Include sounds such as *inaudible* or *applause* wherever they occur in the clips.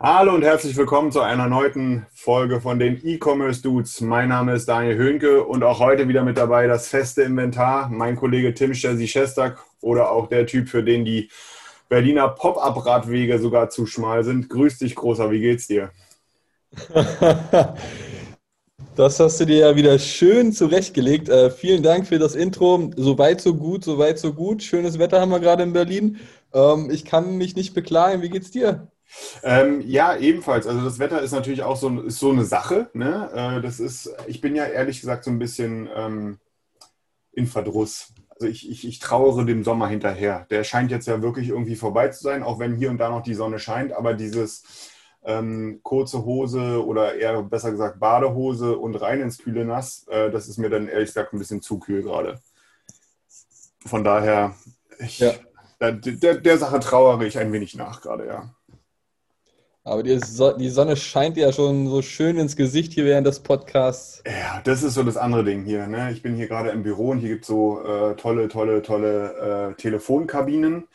Hallo und herzlich willkommen zu einer neuen Folge von den E-Commerce Dudes. Mein Name ist Daniel Höhnke und auch heute wieder mit dabei das feste Inventar, mein Kollege Tim Stesi Schestak oder auch der Typ, für den die Berliner Pop-Up-Radwege sogar zu schmal sind. Grüß dich, Großer, wie geht's dir? *laughs* Das hast du dir ja wieder schön zurechtgelegt. Äh, vielen Dank für das Intro. Soweit so gut, soweit so gut. Schönes Wetter haben wir gerade in Berlin. Ähm, ich kann mich nicht beklagen. Wie geht's dir? Ähm, ja, ebenfalls. Also das Wetter ist natürlich auch so, ist so eine Sache. Ne? Äh, das ist, ich bin ja ehrlich gesagt so ein bisschen ähm, in Verdruss. Also ich, ich, ich trauere dem Sommer hinterher. Der scheint jetzt ja wirklich irgendwie vorbei zu sein, auch wenn hier und da noch die Sonne scheint. Aber dieses ähm, kurze Hose oder eher besser gesagt Badehose und rein ins kühle Nass, äh, das ist mir dann ehrlich gesagt ein bisschen zu kühl gerade. Von daher, ich, Ja. der, der, der Sache trauere ich ein wenig nach gerade, ja. Aber die, so die Sonne scheint ja schon so schön ins Gesicht hier während des Podcasts. Ja, das ist so das andere Ding hier. Ne? Ich bin hier gerade im Büro und hier gibt es so äh, tolle, tolle, tolle äh, Telefonkabinen.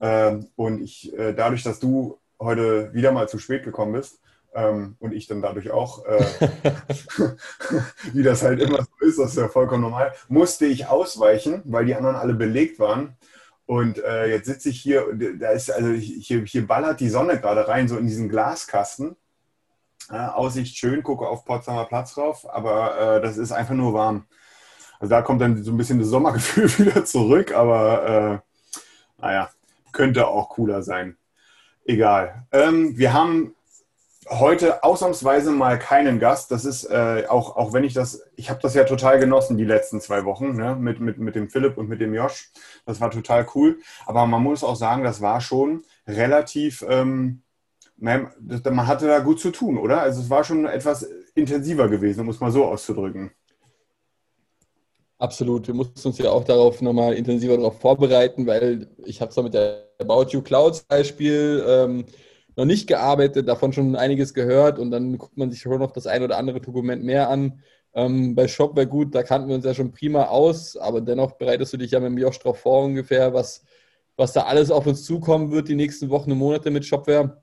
Ähm, und ich, äh, dadurch, dass du heute wieder mal zu spät gekommen bist ähm, und ich dann dadurch auch, äh, *laughs* *laughs* wie das halt immer so ist, das ist ja vollkommen normal, musste ich ausweichen, weil die anderen alle belegt waren. Und äh, jetzt sitze ich hier, und da ist also hier, hier ballert die Sonne gerade rein, so in diesen Glaskasten. Äh, Aussicht schön, gucke auf Potsdamer Platz rauf, aber äh, das ist einfach nur warm. Also da kommt dann so ein bisschen das Sommergefühl *laughs* wieder zurück, aber äh, naja, könnte auch cooler sein. Egal. Ähm, wir haben heute ausnahmsweise mal keinen Gast. Das ist äh, auch, auch wenn ich das, ich habe das ja total genossen die letzten zwei Wochen ne? mit, mit, mit dem Philipp und mit dem Josh. Das war total cool. Aber man muss auch sagen, das war schon relativ, ähm, man man hatte da gut zu tun, oder? Also es war schon etwas intensiver gewesen, um es mal so auszudrücken. Absolut. Wir mussten uns ja auch darauf nochmal intensiver darauf vorbereiten, weil ich habe zwar mit der About You Clouds Beispiel ähm, noch nicht gearbeitet, davon schon einiges gehört und dann guckt man sich schon noch das ein oder andere Dokument mehr an. Ähm, bei Shopware gut, da kannten wir uns ja schon prima aus, aber dennoch bereitest du dich ja mit dem Josh drauf vor ungefähr, was, was da alles auf uns zukommen wird die nächsten Wochen und Monate mit Shopware.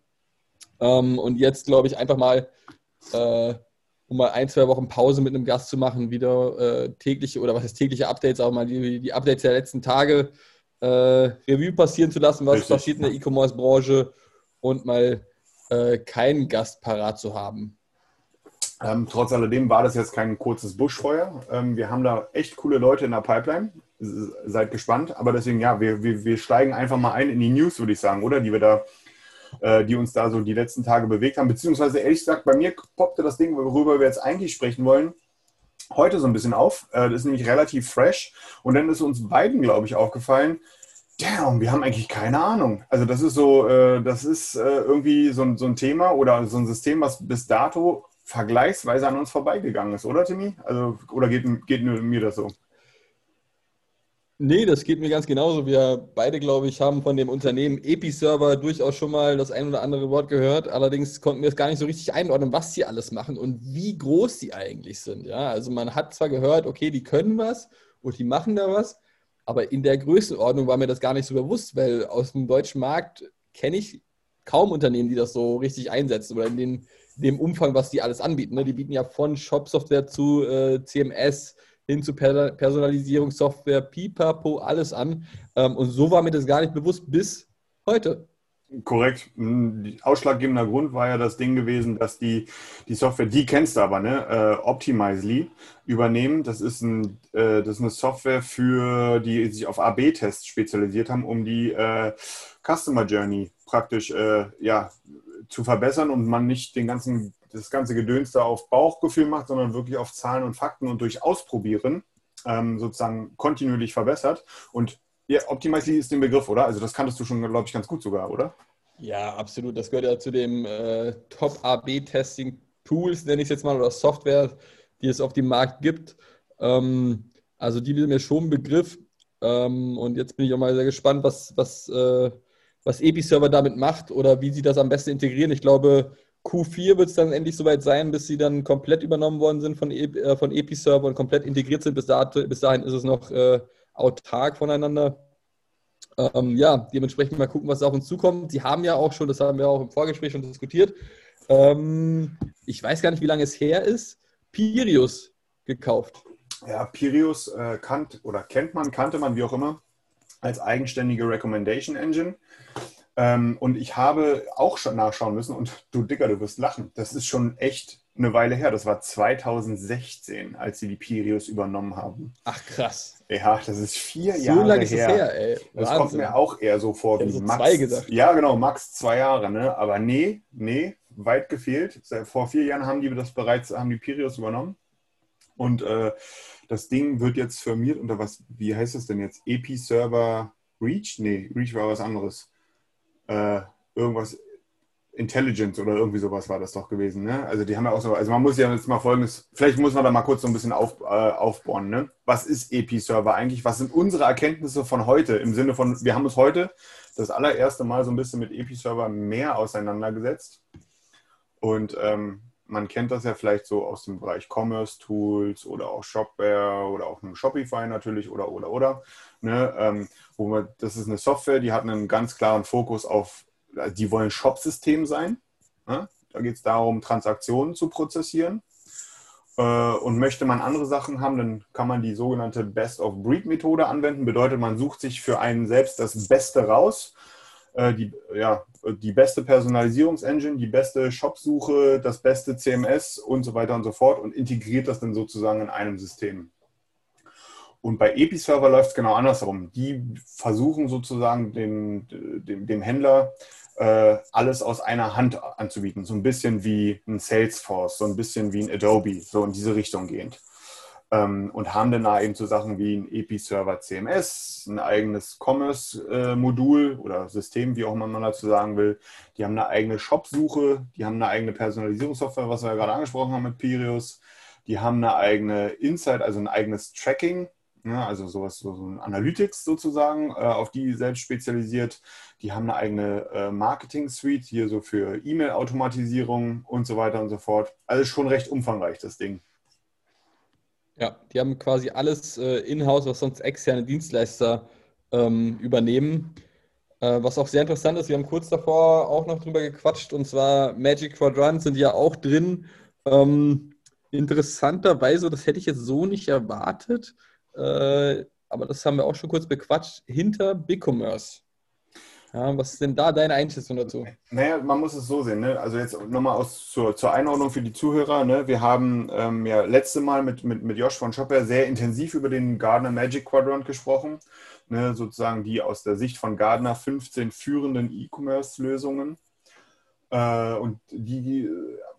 Ähm, und jetzt glaube ich einfach mal, äh, um mal ein, zwei Wochen Pause mit einem Gast zu machen, wieder äh, tägliche oder was heißt tägliche Updates, auch mal die, die Updates der letzten Tage äh, Revue passieren zu lassen, was Richtig. passiert in der E-Commerce-Branche und mal äh, keinen Gast parat zu haben. Ähm, trotz alledem war das jetzt kein kurzes Buschfeuer. Ähm, wir haben da echt coole Leute in der Pipeline. Seid gespannt. Aber deswegen, ja, wir, wir, wir steigen einfach mal ein in die News, würde ich sagen, oder? Die wir da, äh, die uns da so die letzten Tage bewegt haben. Beziehungsweise, ehrlich gesagt, bei mir poppte das Ding, worüber wir jetzt eigentlich sprechen wollen, heute so ein bisschen auf. Äh, das ist nämlich relativ fresh. Und dann ist uns beiden, glaube ich, aufgefallen, damn, wir haben eigentlich keine Ahnung. Also das ist so, äh, das ist äh, irgendwie so ein, so ein Thema oder so ein System, was bis dato vergleichsweise an uns vorbeigegangen ist, oder Timmy? Also, oder geht, geht mir das so? Nee, das geht mir ganz genauso. Wir beide, glaube ich, haben von dem Unternehmen Episerver durchaus schon mal das ein oder andere Wort gehört. Allerdings konnten wir es gar nicht so richtig einordnen, was sie alles machen und wie groß sie eigentlich sind. Ja, also man hat zwar gehört, okay, die können was und die machen da was, aber in der Größenordnung war mir das gar nicht so bewusst, weil aus dem deutschen Markt kenne ich kaum Unternehmen, die das so richtig einsetzen oder in den, dem Umfang, was die alles anbieten. Ne? Die bieten ja von Shop-Software zu äh, CMS hin zu per Personalisierungssoftware, Pipapo, alles an. Ähm, und so war mir das gar nicht bewusst bis heute. Korrekt. Ein ausschlaggebender Grund war ja das Ding gewesen, dass die, die Software, die kennst du aber, ne? Äh, Optimizely übernehmen. Das ist, ein, äh, das ist eine Software für die sich auf AB-Tests spezialisiert haben, um die äh, Customer Journey praktisch äh, ja, zu verbessern und man nicht den ganzen, das ganze Gedöns da auf Bauchgefühl macht, sondern wirklich auf Zahlen und Fakten und durch Ausprobieren ähm, sozusagen kontinuierlich verbessert. Und ja, Optimizely ist den Begriff, oder? Also das kanntest du schon, glaube ich, ganz gut sogar, oder? Ja, absolut. Das gehört ja zu dem äh, Top-AB-Testing-Tools, nenne ich es jetzt mal, oder Software, die es auf dem Markt gibt. Ähm, also die sind mir schon ein Begriff. Ähm, und jetzt bin ich auch mal sehr gespannt, was, was, äh, was Episerver damit macht oder wie sie das am besten integrieren. Ich glaube, Q4 wird es dann endlich soweit sein, bis sie dann komplett übernommen worden sind von, e äh, von Episerver und komplett integriert sind. Bis, dato, bis dahin ist es noch äh, autark voneinander. Ähm, ja, dementsprechend mal gucken, was auf uns zukommt. Sie haben ja auch schon, das haben wir auch im Vorgespräch schon diskutiert, ähm, ich weiß gar nicht, wie lange es her ist, Pirius gekauft. Ja, Pirius äh, kannt oder kennt man, kannte man, wie auch immer, als eigenständige Recommendation Engine. Ähm, und ich habe auch schon nachschauen müssen und du Dicker, du wirst lachen. Das ist schon echt eine Weile her. Das war 2016, als sie die Pirius übernommen haben. Ach krass. Ja, das ist vier so Jahre So lange ist her. es her, ey. Das kommt mir auch eher so vor ich wie so Max. zwei gesagt. Ja, genau, Max zwei Jahre, ne? Aber nee, nee, weit gefehlt. Vor vier Jahren haben die das bereits, haben die Pirius übernommen. Und äh, das Ding wird jetzt firmiert unter was, wie heißt es denn jetzt? Epi-Server Reach? Nee, Reach war was anderes. Äh, irgendwas Intelligence oder irgendwie sowas war das doch gewesen. Ne? Also die haben ja auch so, also man muss ja jetzt mal folgendes, vielleicht muss man da mal kurz so ein bisschen auf, äh, aufbauen. Ne? Was ist EP-Server eigentlich? Was sind unsere Erkenntnisse von heute? Im Sinne von, wir haben uns heute das allererste Mal so ein bisschen mit EP-Server mehr auseinandergesetzt. Und ähm, man kennt das ja vielleicht so aus dem Bereich Commerce-Tools oder auch Shopware oder auch einem Shopify natürlich oder oder oder. Ne? Ähm, wo man, das ist eine Software, die hat einen ganz klaren Fokus auf die wollen Shop-System sein. Ne? Da geht es darum, Transaktionen zu prozessieren. Äh, und möchte man andere Sachen haben, dann kann man die sogenannte Best-of-Breed-Methode anwenden. Bedeutet, man sucht sich für einen selbst das Beste raus. Äh, die, ja, die beste Personalisierungsengine, die beste Shopsuche, das beste CMS und so weiter und so fort und integriert das dann sozusagen in einem System. Und bei Episerver läuft es genau andersrum. Die versuchen sozusagen dem, dem, dem Händler äh, alles aus einer Hand anzubieten. So ein bisschen wie ein Salesforce, so ein bisschen wie ein Adobe, so in diese Richtung gehend. Ähm, und haben dann da eben so Sachen wie ein Episerver CMS, ein eigenes Commerce-Modul oder System, wie auch immer man dazu sagen will. Die haben eine eigene Shop-Suche, die haben eine eigene Personalisierungssoftware, was wir ja gerade angesprochen haben mit Pirius. Die haben eine eigene Insight, also ein eigenes Tracking, ja, also sowas, so, so ein Analytics sozusagen, äh, auf die selbst spezialisiert. Die haben eine eigene äh, Marketing-Suite, hier so für E-Mail-Automatisierung und so weiter und so fort. Alles schon recht umfangreich, das Ding. Ja, die haben quasi alles äh, in-house, was sonst externe Dienstleister ähm, übernehmen. Äh, was auch sehr interessant ist, wir haben kurz davor auch noch drüber gequatscht, und zwar Magic Quadrant sind ja auch drin. Ähm, interessanterweise, das hätte ich jetzt so nicht erwartet, äh, aber das haben wir auch schon kurz bequatscht, hinter BigCommerce. Ja, was ist denn da deine Einschätzung dazu? Naja, man muss es so sehen. Ne? Also jetzt nochmal zur, zur Einordnung für die Zuhörer. Ne? Wir haben ähm, ja letzte Mal mit, mit, mit Josh von Shopware sehr intensiv über den Gardner Magic Quadrant gesprochen. Ne? Sozusagen die aus der Sicht von Gardner 15 führenden E-Commerce-Lösungen. Äh, und die, die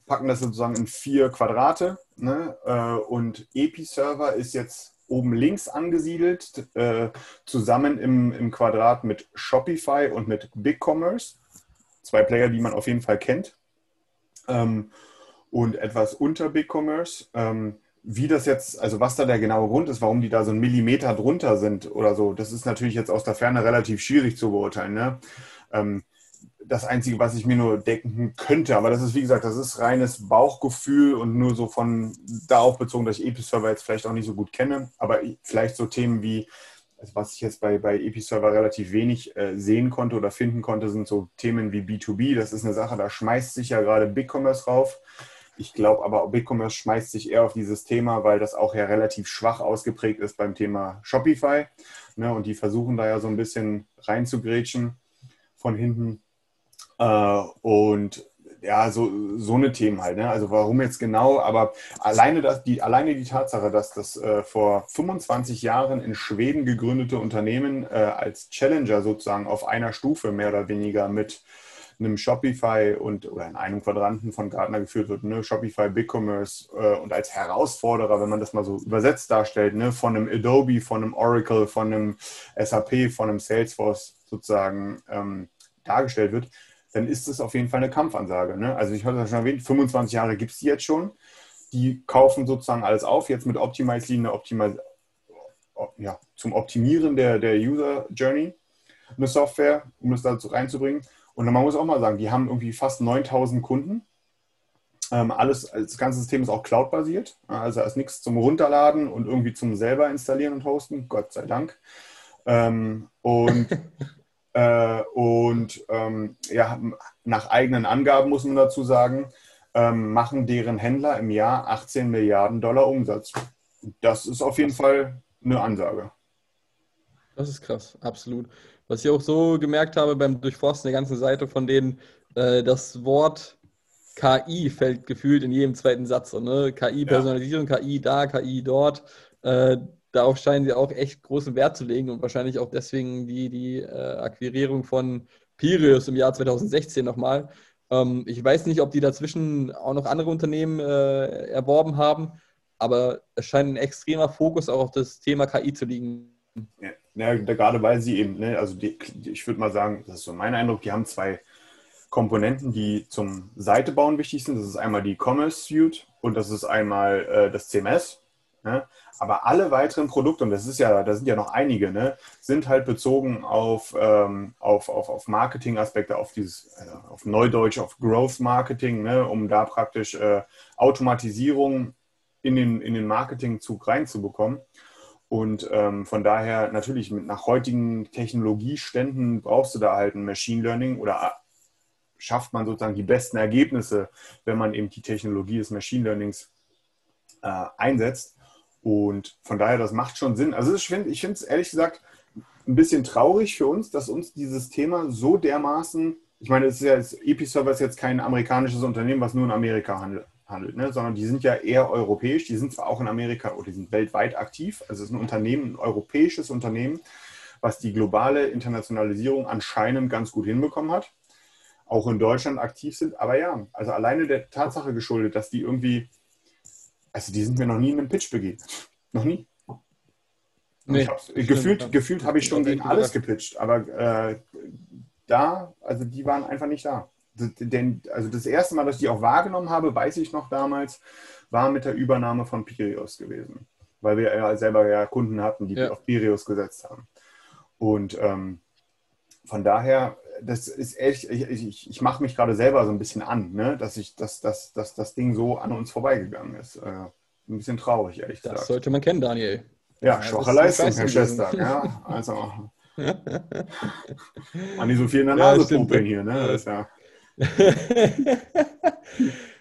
packen das sozusagen in vier Quadrate. Ne? Äh, und Epi-Server ist jetzt oben links angesiedelt, äh, zusammen im, im Quadrat mit Shopify und mit BigCommerce. Zwei Player, die man auf jeden Fall kennt. Ähm, und etwas unter BigCommerce. Ähm, wie das jetzt, also was da der genaue Grund ist, warum die da so einen Millimeter drunter sind oder so, das ist natürlich jetzt aus der Ferne relativ schwierig zu beurteilen. Ne? Ähm, das Einzige, was ich mir nur denken könnte. Aber das ist, wie gesagt, das ist reines Bauchgefühl und nur so von darauf bezogen, dass ich Episerver jetzt vielleicht auch nicht so gut kenne. Aber vielleicht so Themen wie, also was ich jetzt bei, bei Episerver relativ wenig äh, sehen konnte oder finden konnte, sind so Themen wie B2B. Das ist eine Sache, da schmeißt sich ja gerade BigCommerce rauf. Ich glaube aber, BigCommerce schmeißt sich eher auf dieses Thema, weil das auch ja relativ schwach ausgeprägt ist beim Thema Shopify. Ne, und die versuchen da ja so ein bisschen reinzugrätschen von hinten. Äh, und ja, so, so eine Themen halt. Ne? Also warum jetzt genau, aber alleine, das, die, alleine die Tatsache, dass das äh, vor 25 Jahren in Schweden gegründete Unternehmen äh, als Challenger sozusagen auf einer Stufe mehr oder weniger mit einem Shopify und oder in einem Quadranten von Gartner geführt wird, ne? Shopify, BigCommerce äh, und als Herausforderer, wenn man das mal so übersetzt darstellt, ne? von einem Adobe, von einem Oracle, von einem SAP, von einem Salesforce sozusagen ähm, dargestellt wird, dann ist das auf jeden Fall eine Kampfansage. Ne? Also ich hatte das schon erwähnt, 25 Jahre gibt es die jetzt schon. Die kaufen sozusagen alles auf, jetzt mit Optimize eine Optimize, ja, zum Optimieren der, der User Journey eine Software, um das dazu reinzubringen. Und man muss auch mal sagen, die haben irgendwie fast 9000 Kunden. Ähm, alles, das ganze System ist auch Cloud-basiert. Also da ist nichts zum Runterladen und irgendwie zum selber installieren und hosten, Gott sei Dank. Ähm, und *laughs* äh, und ähm, ja, nach eigenen Angaben muss man dazu sagen, ähm, machen deren Händler im Jahr 18 Milliarden Dollar Umsatz. Das ist auf jeden Fall eine Ansage. Das ist krass, absolut. Was ich auch so gemerkt habe beim Durchforsten der ganzen Seite von denen, äh, das Wort KI fällt gefühlt in jedem zweiten Satz. So, ne? KI-Personalisierung, ja. KI da, KI dort. Äh, darauf scheinen sie auch echt großen Wert zu legen und wahrscheinlich auch deswegen die, die äh, Akquirierung von Pirius im Jahr 2016 nochmal. Ähm, ich weiß nicht, ob die dazwischen auch noch andere Unternehmen äh, erworben haben, aber es scheint ein extremer Fokus auch auf das Thema KI zu liegen. Ja, ja gerade weil sie eben, ne, also die, ich würde mal sagen, das ist so mein Eindruck, die haben zwei Komponenten, die zum Seitebauen wichtig sind. Das ist einmal die Commerce Suite und das ist einmal äh, das CMS. Ne? Aber alle weiteren Produkte, und das ist ja, da sind ja noch einige, ne, sind halt bezogen auf, ähm, auf, auf, auf Marketing-Aspekte, auf dieses, äh, auf Neudeutsch, auf Growth Marketing, ne, um da praktisch äh, Automatisierung in den, in den Marketingzug reinzubekommen. Und ähm, von daher natürlich mit nach heutigen Technologieständen brauchst du da halt ein Machine Learning oder äh, schafft man sozusagen die besten Ergebnisse, wenn man eben die Technologie des Machine Learnings äh, einsetzt. Und von daher, das macht schon Sinn. Also ich finde es ehrlich gesagt ein bisschen traurig für uns, dass uns dieses Thema so dermaßen, ich meine, es ist ja, Episerver ist jetzt kein amerikanisches Unternehmen, was nur in Amerika handelt, handelt ne? sondern die sind ja eher europäisch, die sind zwar auch in Amerika oder die sind weltweit aktiv, also es ist ein Unternehmen, ein europäisches Unternehmen, was die globale Internationalisierung anscheinend ganz gut hinbekommen hat, auch in Deutschland aktiv sind, aber ja, also alleine der Tatsache geschuldet, dass die irgendwie also die sind mir noch nie in einem Pitch begegnet. Noch nie. Nee, gefühlt gefühlt habe ich schon gegen alles gepitcht, aber äh, da, also die waren einfach nicht da. Denn, also das erste Mal, dass ich die auch wahrgenommen habe, weiß ich noch damals, war mit der Übernahme von Pirius gewesen. Weil wir ja selber ja Kunden hatten, die ja. auf Pirius gesetzt haben. Und ähm, von daher, das ist echt, ich, ich, ich mache mich gerade selber so ein bisschen an, ne? dass, ich, dass, dass, dass das Ding so an uns vorbeigegangen ist. Äh, ein bisschen traurig, ehrlich das gesagt. Das sollte man kennen, Daniel. Ja, schwache ja, Leistung, Herr Schwester. Ja, also. *laughs* an die so viel in der Nase ja, hier, ne? Ja. *laughs*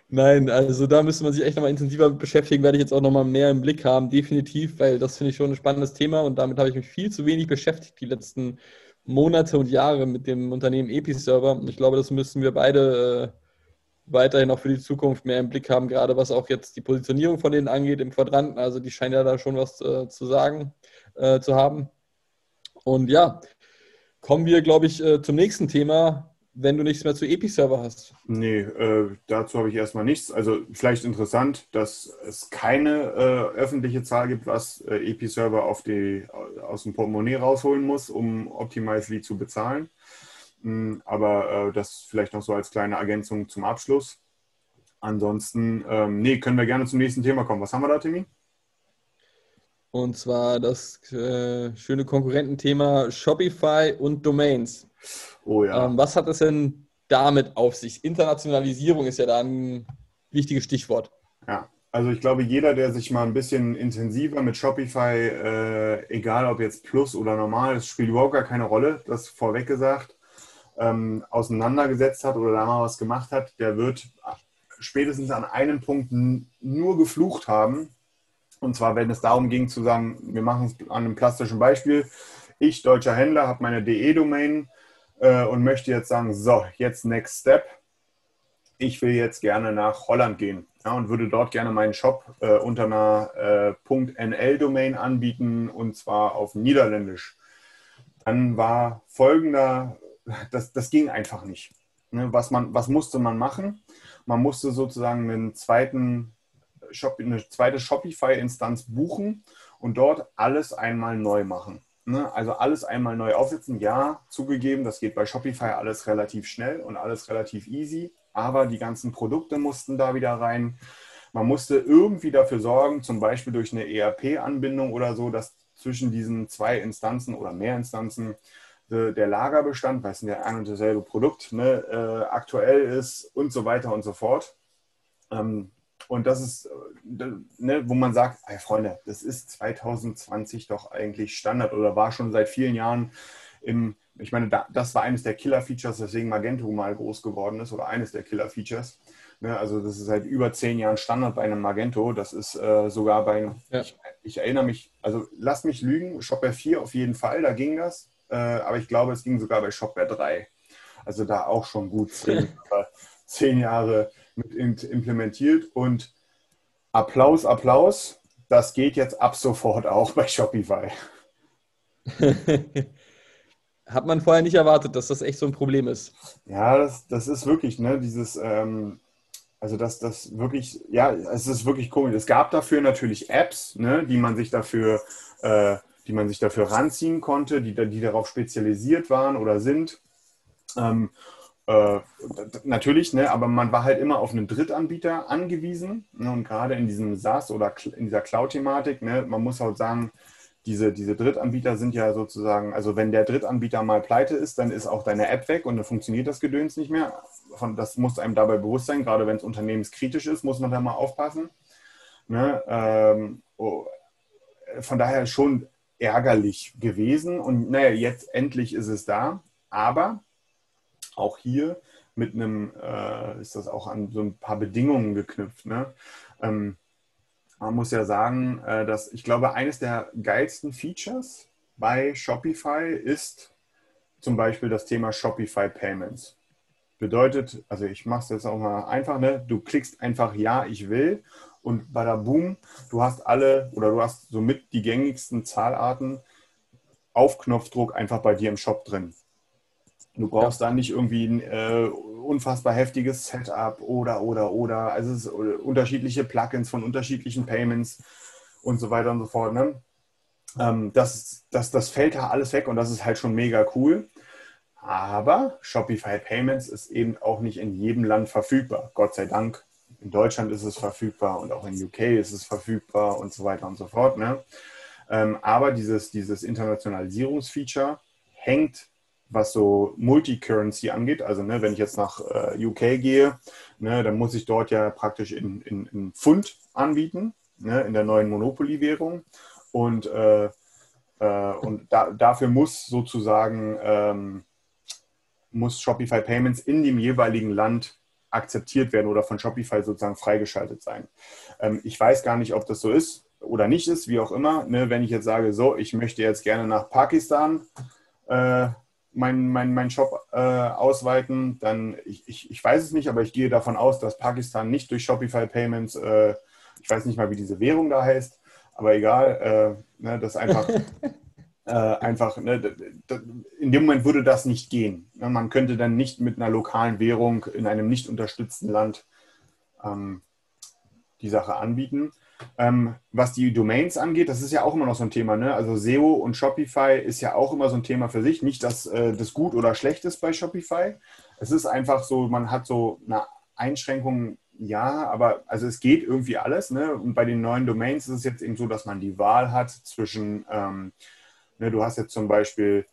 Nein, also da müsste man sich echt nochmal intensiver beschäftigen, werde ich jetzt auch nochmal mehr im Blick haben, definitiv, weil das finde ich schon ein spannendes Thema und damit habe ich mich viel zu wenig beschäftigt die letzten Monate und Jahre mit dem Unternehmen Episerver. Ich glaube, das müssen wir beide äh, weiterhin auch für die Zukunft mehr im Blick haben, gerade was auch jetzt die Positionierung von denen angeht im Quadranten. Also die scheinen ja da schon was äh, zu sagen äh, zu haben. Und ja, kommen wir, glaube ich, äh, zum nächsten Thema, wenn du nichts mehr zu Episerver hast. Nee, äh, dazu habe ich erstmal nichts. Also vielleicht interessant, dass es keine äh, öffentliche Zahl gibt, was äh, Episerver aus dem Portemonnaie rausholen muss, um Optimizely zu bezahlen. Mhm, aber äh, das vielleicht noch so als kleine Ergänzung zum Abschluss. Ansonsten, ähm, nee, können wir gerne zum nächsten Thema kommen. Was haben wir da, Timmy? Und zwar das äh, schöne Konkurrententhema Shopify und Domains. Oh ja. Ähm, was hat es denn damit auf sich? Internationalisierung ist ja da ein wichtiges Stichwort. Ja, also ich glaube, jeder, der sich mal ein bisschen intensiver mit Shopify, äh, egal ob jetzt Plus oder normal, es spielt überhaupt gar keine Rolle, das vorweg gesagt, ähm, auseinandergesetzt hat oder da mal was gemacht hat, der wird spätestens an einem Punkt nur geflucht haben. Und zwar, wenn es darum ging zu sagen, wir machen es an einem plastischen Beispiel. Ich, deutscher Händler, habe meine DE-Domain äh, und möchte jetzt sagen, so, jetzt Next Step. Ich will jetzt gerne nach Holland gehen ja, und würde dort gerne meinen Shop äh, unter einer äh, .nl-Domain anbieten und zwar auf Niederländisch. Dann war folgender, das, das ging einfach nicht. Ne, was, man, was musste man machen? Man musste sozusagen einen zweiten Shop, eine zweite Shopify-Instanz buchen und dort alles einmal neu machen. Ne? Also alles einmal neu aufsetzen. Ja, zugegeben, das geht bei Shopify alles relativ schnell und alles relativ easy, aber die ganzen Produkte mussten da wieder rein. Man musste irgendwie dafür sorgen, zum Beispiel durch eine ERP-Anbindung oder so, dass zwischen diesen zwei Instanzen oder mehr Instanzen äh, der Lagerbestand, weil es ja ein und dasselbe Produkt ne, äh, aktuell ist und so weiter und so fort. Ähm, und das ist, äh, ne, wo man sagt, ey Freunde, das ist 2020 doch eigentlich Standard oder war schon seit vielen Jahren im, ich meine, da, das war eines der Killer-Features, weswegen Magento mal groß geworden ist oder eines der Killer-Features. Ne, also das ist seit über zehn Jahren Standard bei einem Magento. Das ist äh, sogar bei, ja. ich, ich, erinnere mich, also lass mich lügen, Shopware 4 auf jeden Fall, da ging das. Äh, aber ich glaube, es ging sogar bei Shopware 3. Also da auch schon gut zehn, *laughs* zehn Jahre mit implementiert. Und Applaus, Applaus, das geht jetzt ab sofort auch bei Shopify. *laughs* Hat man vorher nicht erwartet, dass das echt so ein Problem ist. Ja, das, das ist wirklich, ne, dieses, ähm, also dass das wirklich, ja, es ist wirklich komisch. Es gab dafür natürlich Apps, ne, die man sich dafür, äh, die man sich dafür ranziehen konnte, die, die darauf spezialisiert waren oder sind. Ähm, äh, natürlich, ne, aber man war halt immer auf einen Drittanbieter angewiesen. Ne, und gerade in diesem SaaS oder in dieser Cloud-Thematik, ne, man muss halt sagen, diese, diese Drittanbieter sind ja sozusagen, also wenn der Drittanbieter mal pleite ist, dann ist auch deine App weg und dann funktioniert das Gedöns nicht mehr. das muss einem dabei bewusst sein, gerade wenn es unternehmenskritisch ist, muss man da mal aufpassen. Ne? Ähm, oh, von daher schon ärgerlich gewesen und naja, jetzt endlich ist es da. Aber auch hier mit einem, äh, ist das auch an so ein paar Bedingungen geknüpft. Ne? Ähm, man muss ja sagen, äh, dass ich glaube, eines der geilsten Features bei Shopify ist zum Beispiel das Thema Shopify Payments. Bedeutet, also ich mache es jetzt auch mal einfach, ne? du klickst einfach Ja, ich will und bada boom, du hast alle oder du hast somit die gängigsten Zahlarten auf Knopfdruck einfach bei dir im Shop drin. Du brauchst ja. dann nicht irgendwie ein äh, unfassbar heftiges Setup oder, oder, oder. Also es ist äh, unterschiedliche Plugins von unterschiedlichen Payments und so weiter und so fort. Ne? Ähm, das, das, das fällt da alles weg und das ist halt schon mega cool. Aber Shopify Payments ist eben auch nicht in jedem Land verfügbar. Gott sei Dank. In Deutschland ist es verfügbar und auch in UK ist es verfügbar und so weiter und so fort. Ne? Ähm, aber dieses, dieses Internationalisierungsfeature hängt was so Multicurrency angeht. Also ne, wenn ich jetzt nach äh, UK gehe, ne, dann muss ich dort ja praktisch in, in, in Pfund anbieten, ne, in der neuen Monopoly-Währung. Und, äh, äh, und da, dafür muss sozusagen ähm, muss Shopify Payments in dem jeweiligen Land akzeptiert werden oder von Shopify sozusagen freigeschaltet sein. Ähm, ich weiß gar nicht, ob das so ist oder nicht ist, wie auch immer. Ne, wenn ich jetzt sage, so, ich möchte jetzt gerne nach Pakistan äh, meinen mein, mein Shop äh, ausweiten, dann, ich, ich, ich weiß es nicht, aber ich gehe davon aus, dass Pakistan nicht durch Shopify Payments, äh, ich weiß nicht mal, wie diese Währung da heißt, aber egal, äh, ne, das einfach, *laughs* äh, einfach ne, in dem Moment würde das nicht gehen. Ne, man könnte dann nicht mit einer lokalen Währung in einem nicht unterstützten Land ähm, die Sache anbieten. Ähm, was die Domains angeht, das ist ja auch immer noch so ein Thema. Ne? Also SEO und Shopify ist ja auch immer so ein Thema für sich. Nicht, dass äh, das gut oder schlecht ist bei Shopify. Es ist einfach so, man hat so eine Einschränkung, ja, aber also es geht irgendwie alles. Ne? Und bei den neuen Domains ist es jetzt eben so, dass man die Wahl hat zwischen, ähm, ne, du hast jetzt zum Beispiel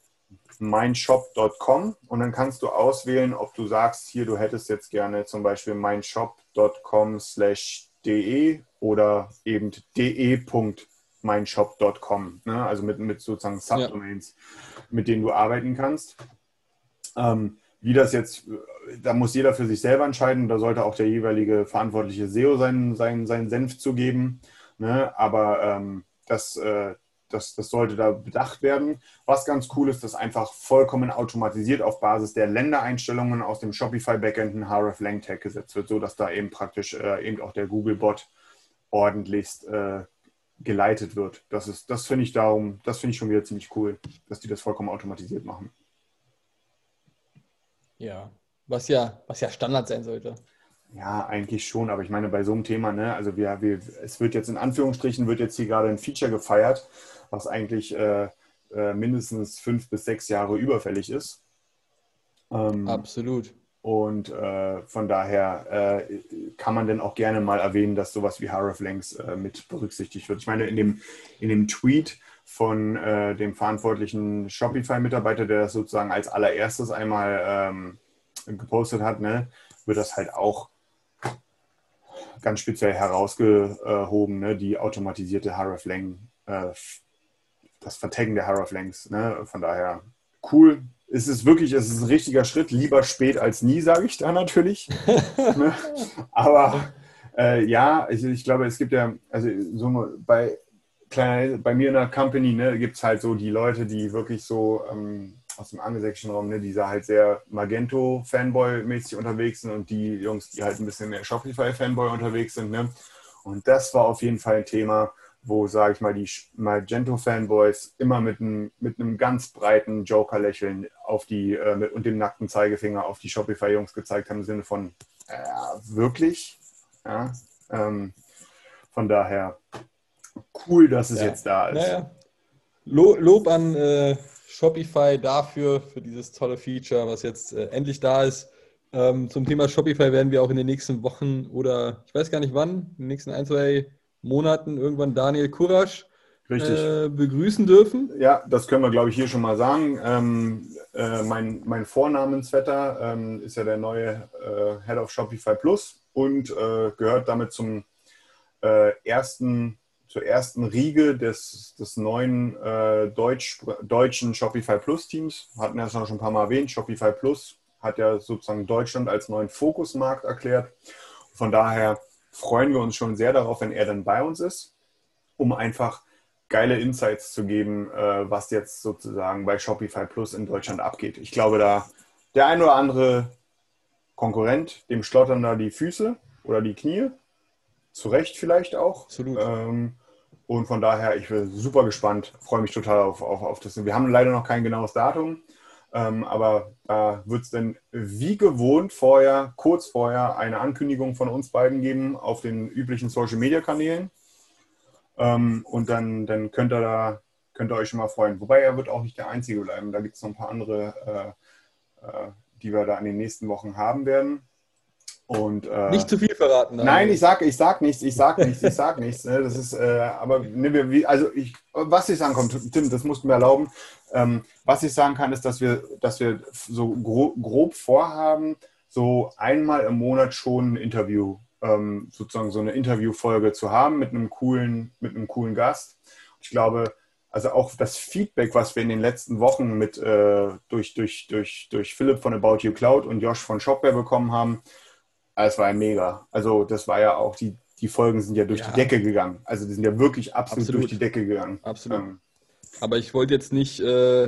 meinshop.com und dann kannst du auswählen, ob du sagst, hier, du hättest jetzt gerne zum Beispiel meinshop.com slash de oder eben de.meinshop.com, ne? also mit, mit sozusagen Subdomains, ja. mit denen du arbeiten kannst. Ähm, wie das jetzt, da muss jeder für sich selber entscheiden, da sollte auch der jeweilige verantwortliche SEO seinen, seinen, seinen Senf zu geben. Ne? Aber ähm, das, äh, das, das sollte da bedacht werden. Was ganz cool ist, dass einfach vollkommen automatisiert auf Basis der Ländereinstellungen aus dem Shopify Backend ein href Lang Tag gesetzt wird, sodass da eben praktisch äh, eben auch der Google-Bot ordentlichst äh, geleitet wird. Das ist, das finde ich darum, das finde ich schon wieder ziemlich cool, dass die das vollkommen automatisiert machen. Ja, Was ja, was ja Standard sein sollte. Ja, eigentlich schon, aber ich meine, bei so einem Thema, ne, also wir, wir, es wird jetzt in Anführungsstrichen, wird jetzt hier gerade ein Feature gefeiert, was eigentlich äh, äh, mindestens fünf bis sechs Jahre überfällig ist. Ähm, Absolut. Und äh, von daher äh, kann man dann auch gerne mal erwähnen, dass sowas wie Hreflangs äh, mit berücksichtigt wird. Ich meine, in dem, in dem Tweet von äh, dem verantwortlichen Shopify-Mitarbeiter, der das sozusagen als allererstes einmal ähm, gepostet hat, ne, wird das halt auch ganz speziell herausgehoben, ne, die automatisierte Hreflang, äh, das Vertaggen der Hreflangs. Ne, von daher cool, es ist wirklich, es ist ein richtiger Schritt. Lieber spät als nie, sage ich da natürlich. *laughs* Ne? Aber äh, ja, ich, ich, glaube, es gibt ja, also so bei, bei mir in der Company ne, gibt es halt so die Leute, die wirklich so ähm, aus dem angelsächsischen Raum, ne, die da halt sehr Magento-Fanboy-mäßig unterwegs sind und die Jungs, die halt ein bisschen mehr Shopify-Fanboy unterwegs sind. Ne? Und das war auf jeden Fall ein Thema, wo, sage ich mal, die Magento-Fanboys immer mit einem, mit einem ganz breiten Joker-Lächeln auf die äh, mit, und dem nackten Zeigefinger auf die Shopify-Jungs gezeigt haben, im Sinne von äh, wirklich. Ja, ähm, von daher cool, dass es ja. jetzt da ist. Naja. Lob an äh, Shopify dafür, für dieses tolle Feature, was jetzt äh, endlich da ist. Ähm, zum Thema Shopify werden wir auch in den nächsten Wochen oder ich weiß gar nicht wann, in den nächsten ein, zwei Monaten irgendwann Daniel Kurasch äh, begrüßen dürfen. Ja, das können wir, glaube ich, hier schon mal sagen. Ähm, äh, mein, mein Vornamensvetter ähm, ist ja der neue äh, Head of Shopify Plus und äh, gehört damit zum äh, ersten, zur ersten Riege des, des neuen äh, Deutsch, deutschen Shopify Plus Teams. Hatten wir das schon ein paar Mal erwähnt. Shopify Plus hat ja sozusagen Deutschland als neuen Fokusmarkt erklärt. Von daher freuen wir uns schon sehr darauf, wenn er dann bei uns ist, um einfach geile Insights zu geben, äh, was jetzt sozusagen bei Shopify Plus in Deutschland abgeht. Ich glaube, da der ein oder andere Konkurrent, dem schlottern da die Füße oder die Knie. Zu Recht vielleicht auch. Absolut. Ähm, und von daher, ich bin super gespannt, freue mich total auf, auf, auf das. Wir haben leider noch kein genaues Datum, ähm, aber da wird es dann wie gewohnt vorher, kurz vorher, eine Ankündigung von uns beiden geben auf den üblichen Social Media Kanälen. Ähm, und dann, dann könnt ihr da könnt ihr euch schon mal freuen. Wobei er wird auch nicht der Einzige bleiben. Da gibt es noch ein paar andere, äh, äh, die wir da in den nächsten Wochen haben werden. Und, äh, nicht zu viel verraten. Nein, nein ich sag, ich sag nichts, ich sag nichts, ich sag nichts. Ne? Das ist, äh, aber ne, wir, also ich, was ich sagen kann, Tim, das musst du mir erlauben. Ähm, was ich sagen kann, ist, dass wir, dass wir so grob, grob vorhaben, so einmal im Monat schon ein Interview, ähm, sozusagen so eine Interviewfolge zu haben mit einem coolen, mit einem coolen Gast. Ich glaube, also auch das Feedback, was wir in den letzten Wochen mit äh, durch, durch, durch, durch Philipp von About You Cloud und Josh von Shopware bekommen haben, es war ja mega. Also das war ja auch, die, die Folgen sind ja durch ja. die Decke gegangen. Also die sind ja wirklich absolut, absolut. durch die Decke gegangen. Absolut. Ähm, Aber ich wollte jetzt nicht, äh,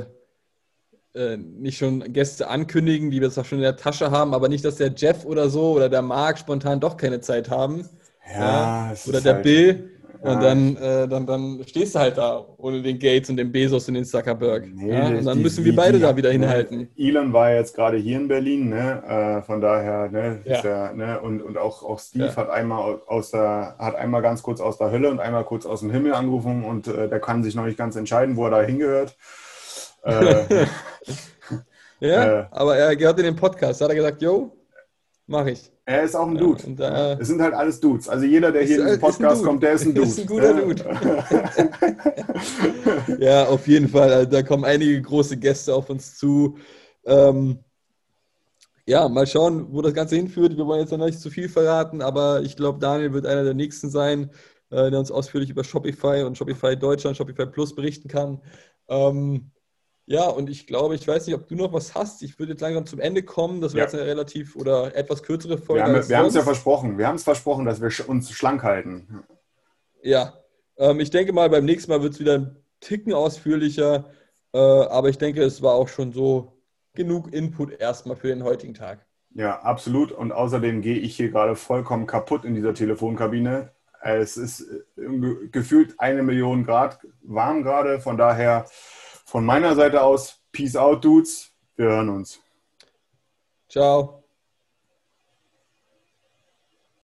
äh, nicht schon Gäste ankündigen, die wir auch schon in der Tasche haben, aber nicht, dass der Jeff oder so oder der Marc spontan doch keine Zeit haben. Ja, ja. oder der halt, Bill. Und dann, äh, dann, dann stehst du halt da ohne den Gates und den Bezos und den Zuckerberg. Nee, ja? Und dann die, müssen wir beide die, da wieder ne, hinhalten. Elon war jetzt gerade hier in Berlin, ne? Äh, von daher, ne? Ja. Der, ne? Und, und auch, auch Steve ja. hat einmal aus der, hat einmal ganz kurz aus der Hölle und einmal kurz aus dem Himmel angerufen und äh, der kann sich noch nicht ganz entscheiden, wo er da hingehört. Äh, *laughs* ja, *laughs* äh. aber er gehört in den Podcast. Da hat er gesagt, yo, mach ich. Er ist auch ein Dude. Und, äh, es sind halt alles Dudes. Also jeder, der hier in den Podcast kommt, der ist ein *laughs* Dude. Ist ein guter Dude. *laughs* ja, auf jeden Fall. Also, da kommen einige große Gäste auf uns zu. Ähm, ja, mal schauen, wo das Ganze hinführt. Wir wollen jetzt noch nicht zu viel verraten, aber ich glaube, Daniel wird einer der nächsten sein, äh, der uns ausführlich über Shopify und Shopify Deutschland, Shopify Plus berichten kann. Ähm, ja, und ich glaube, ich weiß nicht, ob du noch was hast. Ich würde jetzt langsam zum Ende kommen. Das wäre ja. jetzt eine relativ oder etwas kürzere Folge. Wir haben es ja versprochen. Wir haben es versprochen, dass wir uns schlank halten. Ja, ähm, ich denke mal, beim nächsten Mal wird es wieder ein Ticken ausführlicher. Äh, aber ich denke, es war auch schon so genug Input erstmal für den heutigen Tag. Ja, absolut. Und außerdem gehe ich hier gerade vollkommen kaputt in dieser Telefonkabine. Es ist äh, gefühlt eine Million Grad warm gerade. Von daher von meiner Seite aus, Peace out, Dudes. Wir hören uns. Ciao.